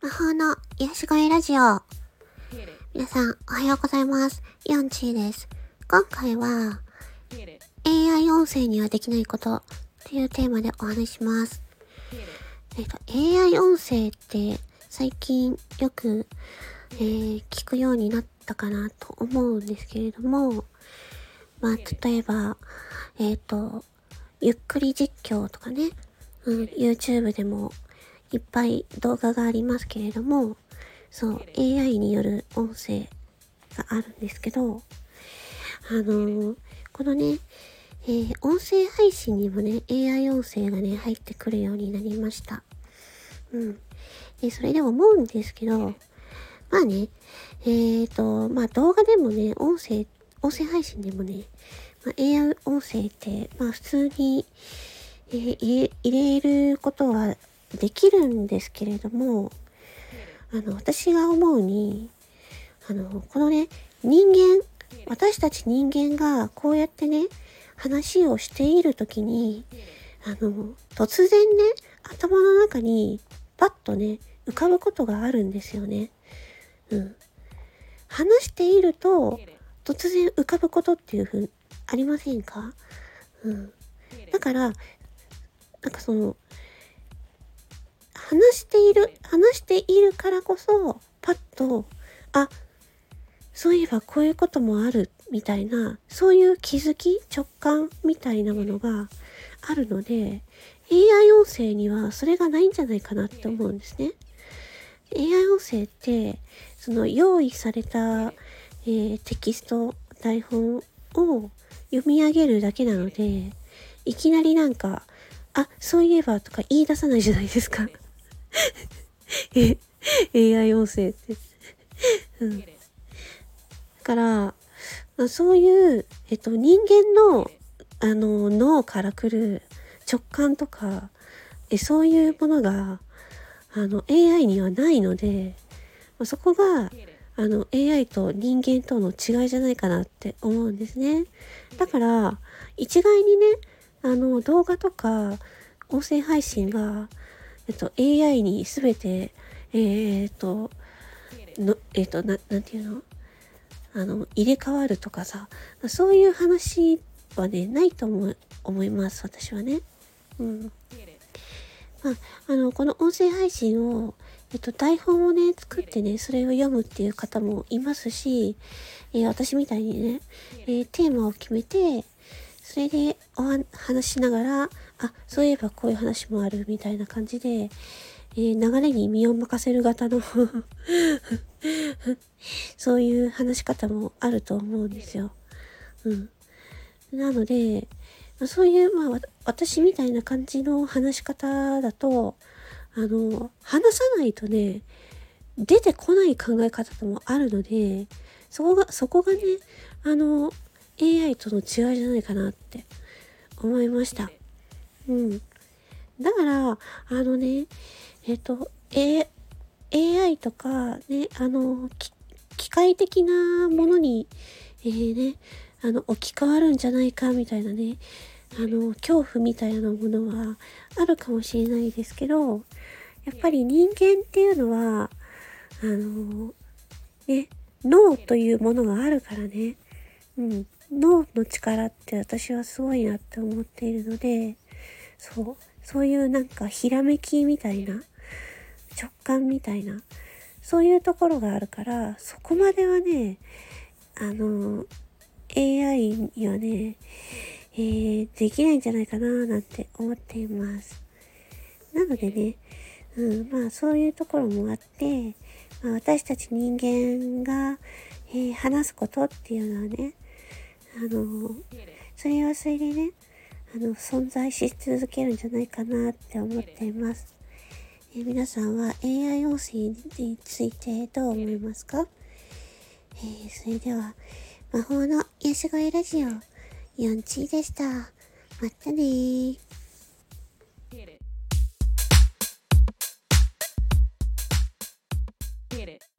魔法の癒し声ラジオ。皆さん、おはようございます。ヨンチーです。今回は、AI 音声にはできないことっていうテーマでお話しします。えっと、AI 音声って最近よく、えー聞くようになったかなと思うんですけれども、まあ、例えば、えっ、と、ゆっくり実況とかね、うん、YouTube でもいっぱい動画がありますけれども、そう、AI による音声があるんですけど、あのーこのね、えー音声配信にもね、AI 音声がね、入ってくるようになりました。うん。で、それで思うんですけど、まあね、えーと、まあ動画でもね、音声、音声配信でもね、まあ、AI 音声って、まあ普通に、入れることはできるんですけれども、あの、私が思うに、あの、このね、人間、私たち人間がこうやってね、話をしているときに、あの、突然ね、頭の中にパッとね、浮かぶことがあるんですよね。うん。話していると、突然浮かぶことっていうふう、ありませんか？うん。だから、なんかその、話している、話しているからこそ、パッと、あ、そういえばこういうこともある、みたいな、そういう気づき、直感みたいなものがあるので、AI 音声にはそれがないんじゃないかなって思うんですね。AI 音声って、その用意された、えーテキスト、台本を読み上げるだけなので、いきなりなんか、あ、そういえばとか言い出さないじゃないですか。え AI 音声って。うん。だから、そういう、えっと、人間の、あの、脳から来る直感とか、えそういうものが、あの、AI にはないので、まそこが、あの、AI と人間との違いじゃないかなって思うんですね。だから、一概にね、あの、動画とか、音声配信が、えっと、AI にすべて、えーっと、の、えっと、な、なんていうの？あの、入れ替わるとかさ、そういう話はね、ないと思、思います、私はね。うん。まあ、あの、この音声配信を、えっと、台本をね、作ってね、それを読むっていう方もいますし、えー私みたいにね、えーテーマを決めて、それでお話しながら、あ、そういえばこういう話もあるみたいな感じで、えー流れに身を任せる型の そういう話し方もあると思うんですよ。うん。なので、そういう、まあ、私みたいな感じの話し方だと、あの、話さないとね、出てこない考え方もあるので、そこが、そこがね、あの、AI との違いじゃないかなって思いました。うん。だから、あのね、えっ、と、A、AI とか、ね、あの、機械的なものに、えーね、あの、置き換わるんじゃないか、みたいなね、あの、恐怖みたいなものはあるかもしれないですけど、やっぱり人間っていうのは、あの、ね、脳というものがあるからね、うん、脳の力って私はすごいなって思っているので、そう、そういうなんかひらめきみたいな、直感みたいな、そういうところがあるから、そこまではね、あの、AI にはね、えーできないんじゃないかななんて思っています。なのでね、うん、まあそういうところもあって、まあ、私たち人間が、えー話すことっていうのはね、あの、それはそれでね、あの、存在し続けるんじゃないかなって思っています。え皆さんは AI 音声についてどう思いますか？えーそれでは、魔法の癒し声ラジオ、4チでした。またね。